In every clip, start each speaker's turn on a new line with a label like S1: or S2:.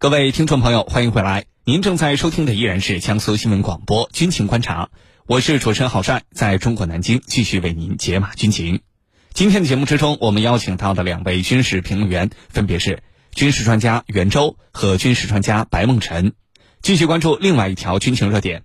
S1: 各位听众朋友，欢迎回来。您正在收听的依然是江苏新闻广播《军情观察》，我是主持人郝帅，在中国南京继续为您解码军情。今天的节目之中，我们邀请到的两位军事评论员分别是军事专家袁周和军事专家白梦辰，继续关注另外一条军情热点。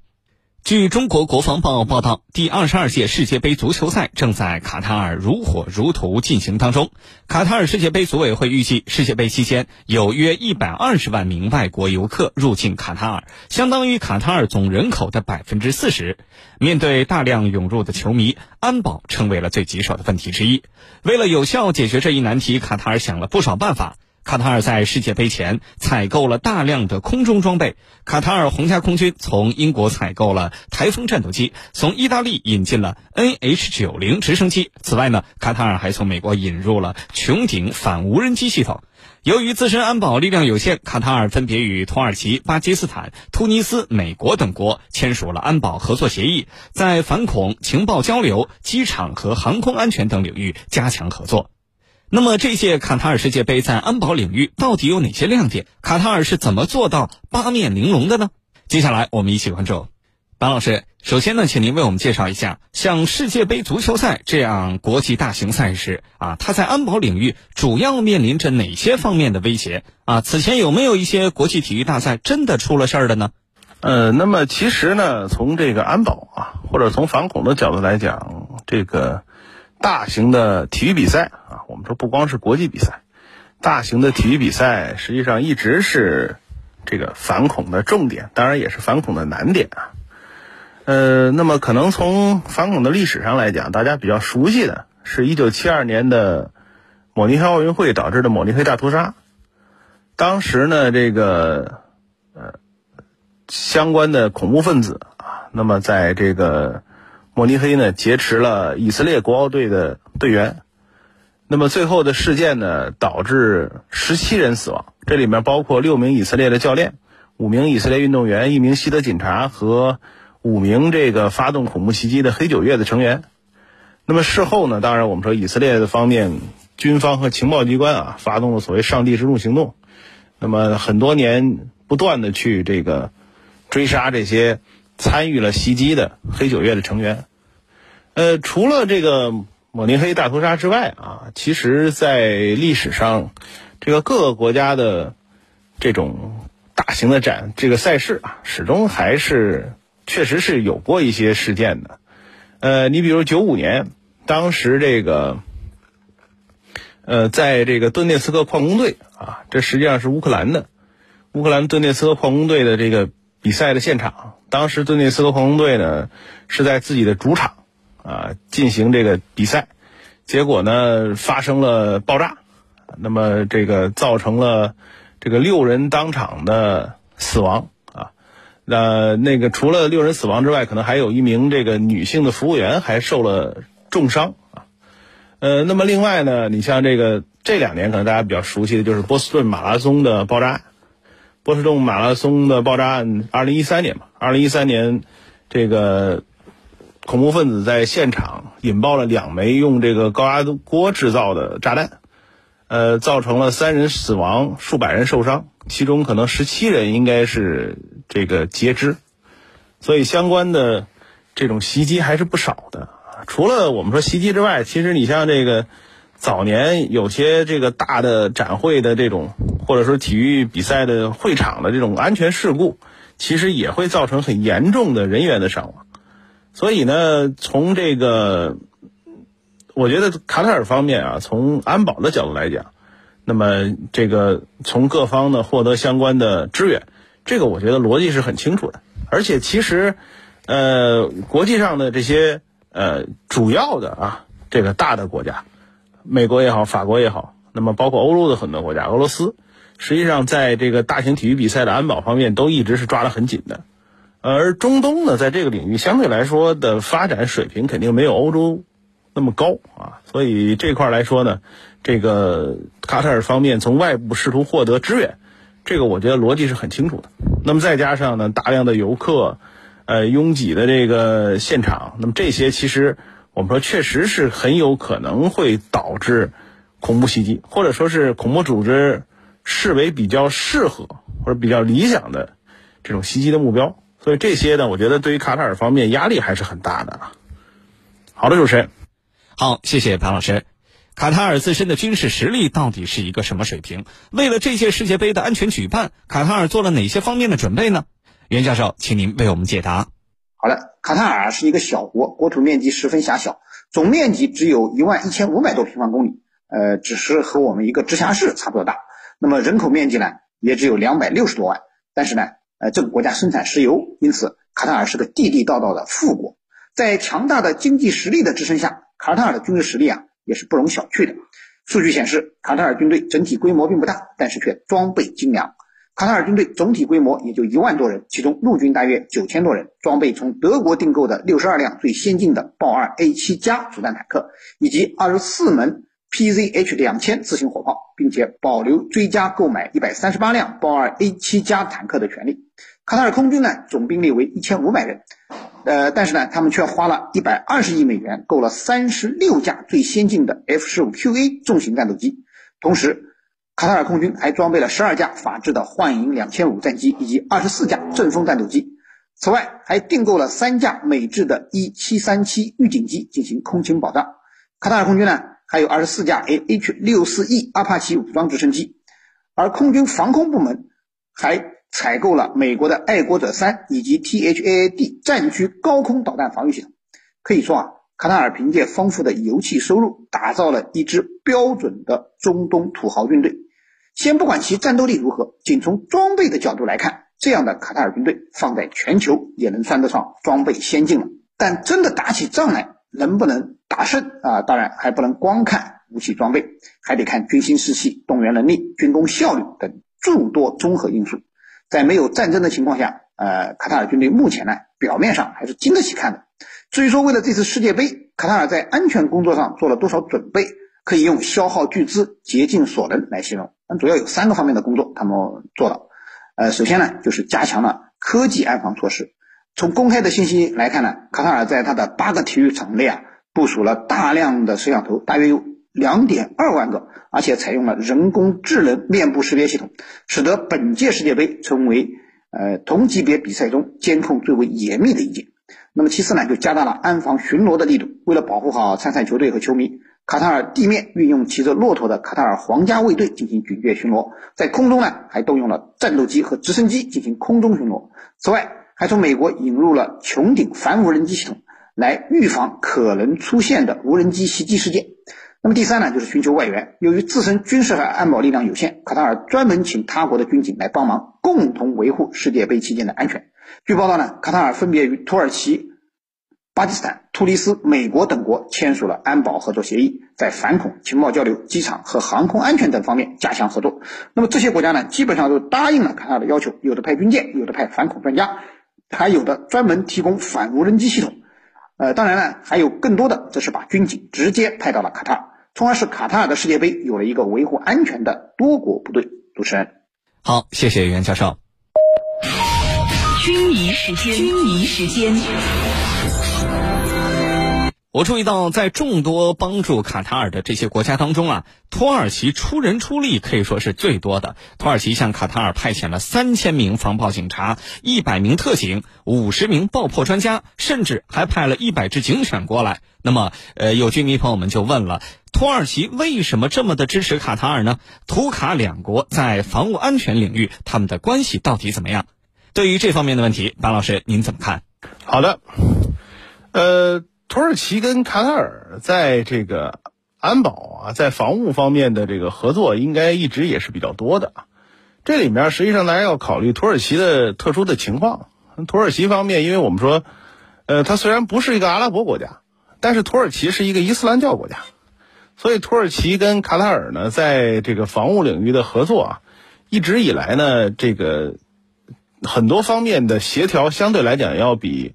S1: 据中国国防报报道，第二十二届世界杯足球赛正在卡塔尔如火如荼进行当中。卡塔尔世界杯组委会预计，世界杯期间有约一百二十万名外国游客入境卡塔尔，相当于卡塔尔总人口的百分之四十。面对大量涌入的球迷，安保成为了最棘手的问题之一。为了有效解决这一难题，卡塔尔想了不少办法。卡塔尔在世界杯前采购了大量的空中装备。卡塔尔皇家空军从英国采购了台风战斗机，从意大利引进了 NH90 直升机。此外呢，卡塔尔还从美国引入了穹顶反无人机系统。由于自身安保力量有限，卡塔尔分别与土耳其、巴基斯坦、突尼斯、美国等国签署了安保合作协议，在反恐、情报交流、机场和航空安全等领域加强合作。那么这届卡塔尔世界杯在安保领域到底有哪些亮点？卡塔尔是怎么做到八面玲珑的呢？接下来我们一起关注。白老师，首先呢，请您为我们介绍一下，像世界杯足球赛这样国际大型赛事啊，它在安保领域主要面临着哪些方面的威胁啊？此前有没有一些国际体育大赛真的出了事儿的呢？
S2: 呃，那么其实呢，从这个安保啊，或者从反恐的角度来讲，这个。大型的体育比赛我们说不光是国际比赛，大型的体育比赛实际上一直是这个反恐的重点，当然也是反恐的难点啊。呃，那么可能从反恐的历史上来讲，大家比较熟悉的是一九七二年的慕尼黑奥运会导致的慕尼黑大屠杀。当时呢，这个呃相关的恐怖分子啊，那么在这个。慕尼黑呢劫持了以色列国奥队的队员，那么最后的事件呢导致十七人死亡，这里面包括六名以色列的教练、五名以色列运动员、一名西德警察和五名这个发动恐怖袭击的黑九月的成员。那么事后呢，当然我们说以色列的方面军方和情报机关啊发动了所谓“上帝之怒”行动，那么很多年不断的去这个追杀这些。参与了袭击的黑九月的成员，呃，除了这个慕尼黑大屠杀之外啊，其实，在历史上，这个各个国家的这种大型的展这个赛事啊，始终还是确实是有过一些事件的。呃，你比如九五年，当时这个，呃，在这个顿涅茨克矿工队啊，这实际上是乌克兰的，乌克兰顿涅茨克矿工队的这个比赛的现场。当时顿涅茨克矿工队呢是在自己的主场啊进行这个比赛，结果呢发生了爆炸，那么这个造成了这个六人当场的死亡。啊，那那个除了六人死亡之外，可能还有一名这个女性的服务员还受了重伤。啊，呃，那么另外呢，你像这个这两年可能大家比较熟悉的就是波士顿马拉松的爆炸案。波士顿马拉松的爆炸案，二零一三年嘛，二零一三年，这个恐怖分子在现场引爆了两枚用这个高压锅制造的炸弹，呃，造成了三人死亡，数百人受伤，其中可能十七人应该是这个截肢，所以相关的这种袭击还是不少的。除了我们说袭击之外，其实你像这个。早年有些这个大的展会的这种，或者说体育比赛的会场的这种安全事故，其实也会造成很严重的人员的伤亡。所以呢，从这个，我觉得卡塔尔方面啊，从安保的角度来讲，那么这个从各方呢获得相关的支援，这个我觉得逻辑是很清楚的。而且其实，呃，国际上的这些呃主要的啊这个大的国家。美国也好，法国也好，那么包括欧洲的很多国家，俄罗斯，实际上在这个大型体育比赛的安保方面都一直是抓得很紧的。而中东呢，在这个领域相对来说的发展水平肯定没有欧洲那么高啊，所以这块来说呢，这个卡塔尔方面从外部试图获得支援，这个我觉得逻辑是很清楚的。那么再加上呢，大量的游客，呃，拥挤的这个现场，那么这些其实。我们说，确实是很有可能会导致恐怖袭击，或者说是恐怖组织视为比较适合或者比较理想的这种袭击的目标。所以这些呢，我觉得对于卡塔尔方面压力还是很大的啊。好的，主持人，
S1: 好，谢谢潘老师。卡塔尔自身的军事实力到底是一个什么水平？为了这届世界杯的安全举办，卡塔尔做了哪些方面的准备呢？袁教授，请您为我们解答。
S3: 好的，卡塔尔是一个小国，国土面积十分狭小，总面积只有一万一千五百多平方公里，呃，只是和我们一个直辖市差不多大。那么人口面积呢，也只有两百六十多万。但是呢，这个国家生产石油，因此卡塔尔是个地地道道的富国。在强大的经济实力的支撑下，卡塔尔的军事实力啊。也是不容小觑的。数据显示，卡塔尔军队整体规模并不大，但是却装备精良。卡塔尔军队总体规模也就一万多人，其中陆军大约九千多人，装备从德国订购的六十二辆最先进的豹二 A 七加主战坦克，以及二十四门 PZH 两千自行火炮，并且保留追加购买一百三十八辆豹二 A 七加坦克的权利。卡塔尔空军呢，总兵力为一千五百人。呃，但是呢，他们却花了一百二十亿美元购了三十六架最先进的 F 十五 QA 重型战斗机，同时，卡塔尔空军还装备了十二架法制的幻影两千五战机以及二十四架阵风战斗机，此外还订购了三架美制的 E 七三七预警机进行空情保障。卡塔尔空军呢，还有二十四架 AH 六四 E 阿帕奇武装直升机，而空军防空部门还。采购了美国的爱国者三以及 THAAD 战区高空导弹防御系统，可以说啊，卡塔尔凭借丰富的油气收入，打造了一支标准的中东土豪军队。先不管其战斗力如何，仅从装备的角度来看，这样的卡塔尔军队放在全球也能算得上装备先进了。但真的打起仗来，能不能打胜啊？当然还不能光看武器装备，还得看军心士气、动员能力、军工效率等诸多综合因素。在没有战争的情况下，呃，卡塔尔军队目前呢，表面上还是经得起看的。至于说为了这次世界杯，卡塔尔在安全工作上做了多少准备，可以用消耗巨资、竭尽所能来形容。那主要有三个方面的工作，他们做了。呃，首先呢，就是加强了科技安防措施。从公开的信息来看呢，卡塔尔在它的八个体育场内啊，部署了大量的摄像头，大约有。两点二万个，而且采用了人工智能面部识别系统，使得本届世界杯成为呃同级别比赛中监控最为严密的一届。那么其次呢，就加大了安防巡逻的力度。为了保护好参赛球队和球迷，卡塔尔地面运用骑着骆驼的卡塔尔皇家卫队进行警戒巡逻，在空中呢还动用了战斗机和直升机进行空中巡逻。此外，还从美国引入了穹顶反无人机系统，来预防可能出现的无人机袭击事件。那么第三呢，就是寻求外援。由于自身军事和安保力量有限，卡塔尔专门请他国的军警来帮忙，共同维护世界杯期间的安全。据报道呢，卡塔尔分别与土耳其、巴基斯坦、突尼斯、美国等国签署了安保合作协议，在反恐、情报交流、机场和航空安全等方面加强合作。那么这些国家呢，基本上都答应了卡塔尔的要求，有的派军舰，有的派反恐专家，还有的专门提供反无人机系统。呃，当然呢，还有更多的，则是把军警直接派到了卡塔尔。从而使卡塔尔的世界杯有了一个维护安全的多国部队。主持人，
S1: 好，谢谢袁教授。
S4: 军迷时间，军迷时间。
S1: 我注意到，在众多帮助卡塔尔的这些国家当中啊，土耳其出人出力可以说是最多的。土耳其向卡塔尔派遣了三千名防暴警察、一百名特警、五十名爆破专家，甚至还派了一百只警犬过来。那么，呃，有居民朋友们就问了：土耳其为什么这么的支持卡塔尔呢？土卡两国在防务安全领域，他们的关系到底怎么样？对于这方面的问题，白老师您怎么看？
S2: 好的，呃。土耳其跟卡塔尔在这个安保啊，在防务方面的这个合作，应该一直也是比较多的。这里面实际上大家要考虑土耳其的特殊的情况。土耳其方面，因为我们说，呃，它虽然不是一个阿拉伯国家，但是土耳其是一个伊斯兰教国家，所以土耳其跟卡塔尔呢，在这个防务领域的合作啊，一直以来呢，这个很多方面的协调相对来讲要比。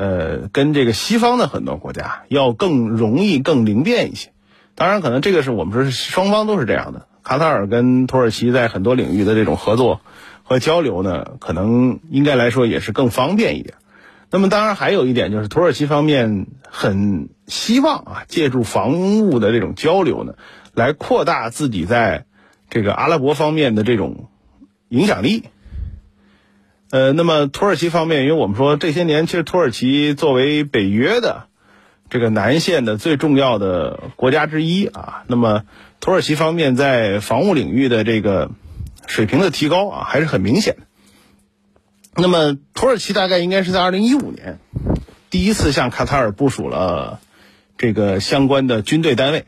S2: 呃，跟这个西方的很多国家要更容易、更灵便一些。当然，可能这个是我们说双方都是这样的。卡塔尔跟土耳其在很多领域的这种合作和交流呢，可能应该来说也是更方便一点。那么，当然还有一点就是，土耳其方面很希望啊，借助防务的这种交流呢，来扩大自己在这个阿拉伯方面的这种影响力。呃，那么土耳其方面，因为我们说这些年，其实土耳其作为北约的这个南线的最重要的国家之一啊，那么土耳其方面在防务领域的这个水平的提高啊，还是很明显的。那么土耳其大概应该是在二零一五年第一次向卡塔尔部署了这个相关的军队单位。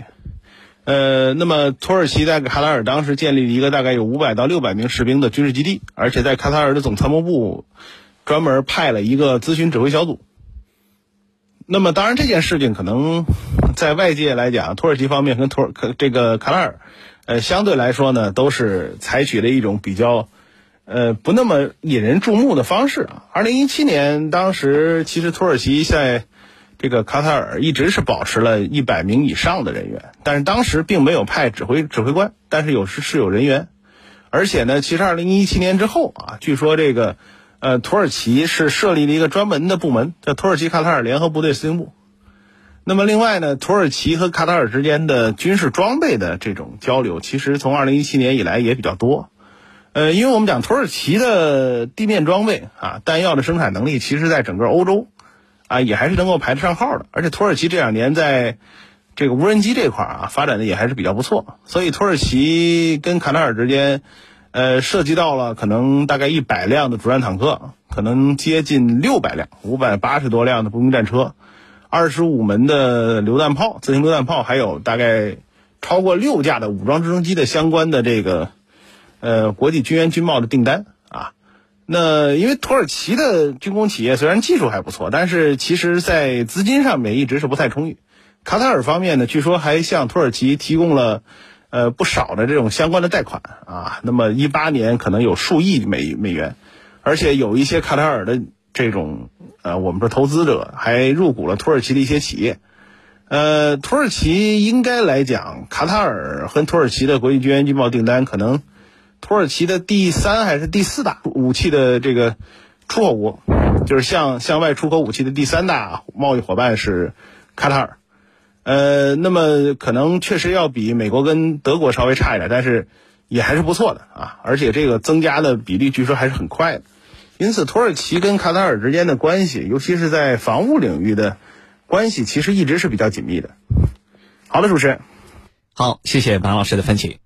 S2: 呃，那么土耳其在卡塔尔当时建立了一个大概有五百到六百名士兵的军事基地，而且在卡塔尔的总参谋部专门派了一个咨询指挥小组。那么，当然这件事情可能在外界来讲，土耳其方面跟土耳这个卡塔尔，呃，相对来说呢，都是采取了一种比较呃不那么引人注目的方式啊。二零一七年，当时其实土耳其在。这个卡塔尔一直是保持了一百名以上的人员，但是当时并没有派指挥指挥官，但是有时是有人员，而且呢，其实二零一七年之后啊，据说这个，呃，土耳其是设立了一个专门的部门，叫土耳其卡塔尔联合部队司令部。那么另外呢，土耳其和卡塔尔之间的军事装备的这种交流，其实从二零一七年以来也比较多。呃，因为我们讲土耳其的地面装备啊，弹药的生产能力，其实在整个欧洲。啊，也还是能够排得上号的，而且土耳其这两年在这个无人机这块儿啊，发展的也还是比较不错。所以土耳其跟卡塔尔之间，呃，涉及到了可能大概一百辆的主战坦克，可能接近六百辆，五百八十多辆的步兵战车，二十五门的榴弹炮、自行榴弹炮，还有大概超过六架的武装直升机的相关的这个呃国际军援军贸的订单。那因为土耳其的军工企业虽然技术还不错，但是其实在资金上面一直是不太充裕。卡塔尔方面呢，据说还向土耳其提供了呃不少的这种相关的贷款啊。那么一八年可能有数亿美美元，而且有一些卡塔尔的这种呃我们说投资者还入股了土耳其的一些企业。呃，土耳其应该来讲，卡塔尔和土耳其的国际军援军贸订单可能。土耳其的第三还是第四大武器的这个出口国，就是向向外出口武器的第三大贸易伙伴是卡塔尔。呃，那么可能确实要比美国跟德国稍微差一点，但是也还是不错的啊。而且这个增加的比例据说还是很快的。因此，土耳其跟卡塔尔之间的关系，尤其是在防务领域的关系，其实一直是比较紧密的。好的，主持人，
S1: 好，谢谢马老师的分析。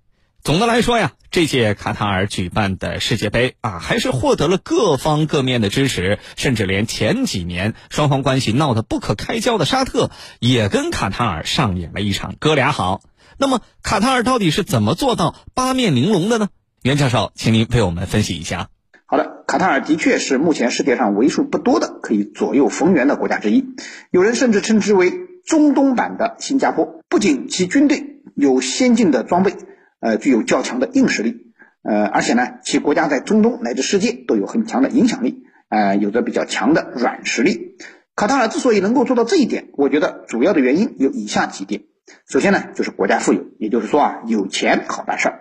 S1: 总的来说呀，这届卡塔尔举办的世界杯啊，还是获得了各方各面的支持，甚至连前几年双方关系闹得不可开交的沙特，也跟卡塔尔上演了一场哥俩好。那么，卡塔尔到底是怎么做到八面玲珑的呢？袁教授，请您为我们分析一下。
S3: 好的，卡塔尔的确是目前世界上为数不多的可以左右逢源的国家之一，有人甚至称之为中东版的新加坡。不仅其军队有先进的装备。呃，具有较强的硬实力，呃，而且呢，其国家在中东乃至世界都有很强的影响力，呃，有着比较强的软实力。卡塔尔之所以能够做到这一点，我觉得主要的原因有以下几点。首先呢，就是国家富有，也就是说啊，有钱好办事儿。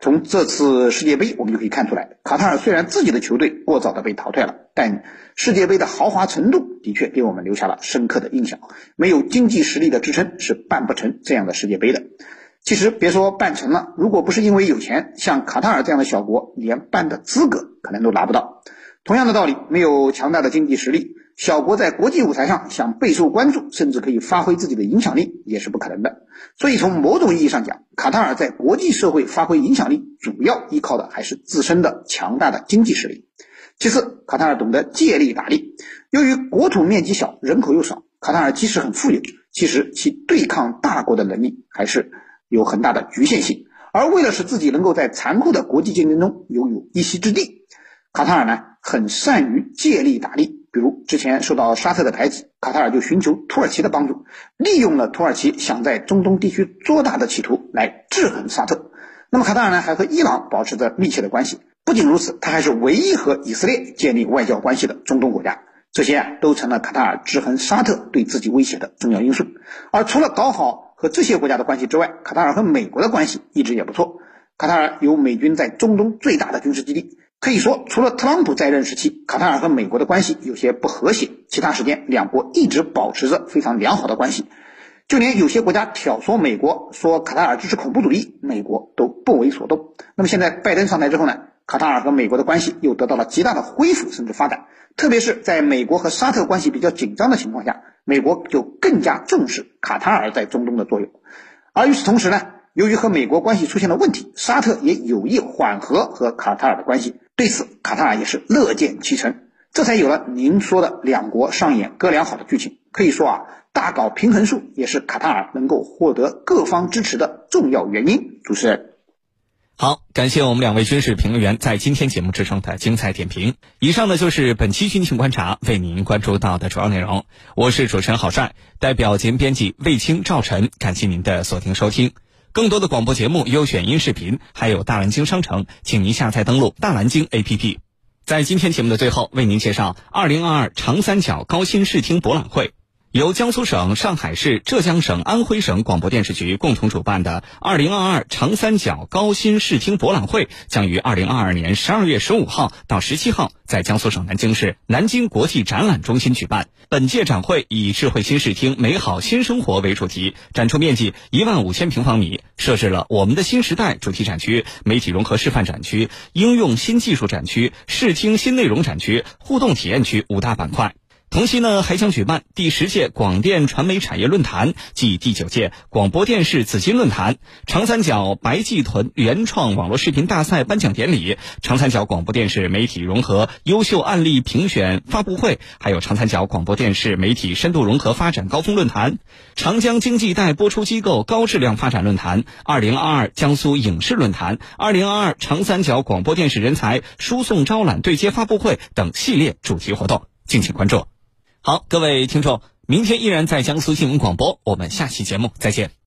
S3: 从这次世界杯我们就可以看出来，卡塔尔虽然自己的球队过早的被淘汰了，但世界杯的豪华程度的确给我们留下了深刻的印象。没有经济实力的支撑，是办不成这样的世界杯的。其实别说办成了，如果不是因为有钱，像卡塔尔这样的小国，连办的资格可能都拿不到。同样的道理，没有强大的经济实力，小国在国际舞台上想备受关注，甚至可以发挥自己的影响力，也是不可能的。所以从某种意义上讲，卡塔尔在国际社会发挥影响力，主要依靠的还是自身的强大的经济实力。其次，卡塔尔懂得借力打力，由于国土面积小，人口又少，卡塔尔即使很富有，其实其对抗大国的能力还是。有很大的局限性，而为了使自己能够在残酷的国际竞争中拥有一席之地，卡塔尔呢很善于借力打力。比如之前受到沙特的排挤，卡塔尔就寻求土耳其的帮助，利用了土耳其想在中东地区做大的企图来制衡沙特。那么卡塔尔呢还和伊朗保持着密切的关系。不仅如此，他还是唯一和以色列建立外交关系的中东国家。这些啊都成了卡塔尔制衡沙特对自己威胁的重要因素。而除了搞好。和这些国家的关系之外，卡塔尔和美国的关系一直也不错。卡塔尔有美军在中东最大的军事基地，可以说除了特朗普在任时期，卡塔尔和美国的关系有些不和谐，其他时间两国一直保持着非常良好的关系。就连有些国家挑唆美国说卡塔尔支持恐怖主义，美国都不为所动。那么现在拜登上台之后呢，卡塔尔和美国的关系又得到了极大的恢复甚至发展。特别是在美国和沙特关系比较紧张的情况下，美国就更加重视卡塔尔在中东的作用。而与此同时呢，由于和美国关系出现了问题，沙特也有意缓和和卡塔尔的关系。对此，卡塔尔也是乐见其成，这才有了您说的两国上演哥俩好的剧情。可以说啊，大搞平衡术也是卡塔尔能够获得各方支持的重要原因。主持人。
S1: 好，感谢我们两位军事评论员在今天节目之中的精彩点评。以上呢就是本期军情观察为您关注到的主要内容。我是主持人郝帅，代表节目编辑卫青、赵晨，感谢您的锁定收听。更多的广播节目、优选音视频，还有大蓝鲸商城，请您下载登录大蓝鲸 APP。在今天节目的最后，为您介绍二零二二长三角高新视听博览会。由江苏省、上海市、浙江省、安徽省广播电视局共同主办的2022长三角高新视听博览会，将于2022年12月15号到17号在江苏省南京市南京国际展览中心举办。本届展会以“智慧新视听，美好新生活”为主题，展出面积一万五千平方米，设置了“我们的新时代”主题展区、媒体融合示范展区、应用新技术展区、视听新内容展区、互动体验区五大板块。同期呢，还将举办第十届广电传媒产业论坛暨第九届广播电视紫金论坛、长三角白暨豚原创网络视频大赛颁奖典礼、长三角广播电视媒体融合优秀案例评选发布会，还有长三角广播电视媒体深度融合发展高峰论坛、长江经济带播出机构高质量发展论坛、二零二二江苏影视论坛、二零二二长三角广播电视人才输送招揽对接发布会等系列主题活动，敬请关注。好，各位听众，明天依然在江苏新闻广播，我们下期节目再见。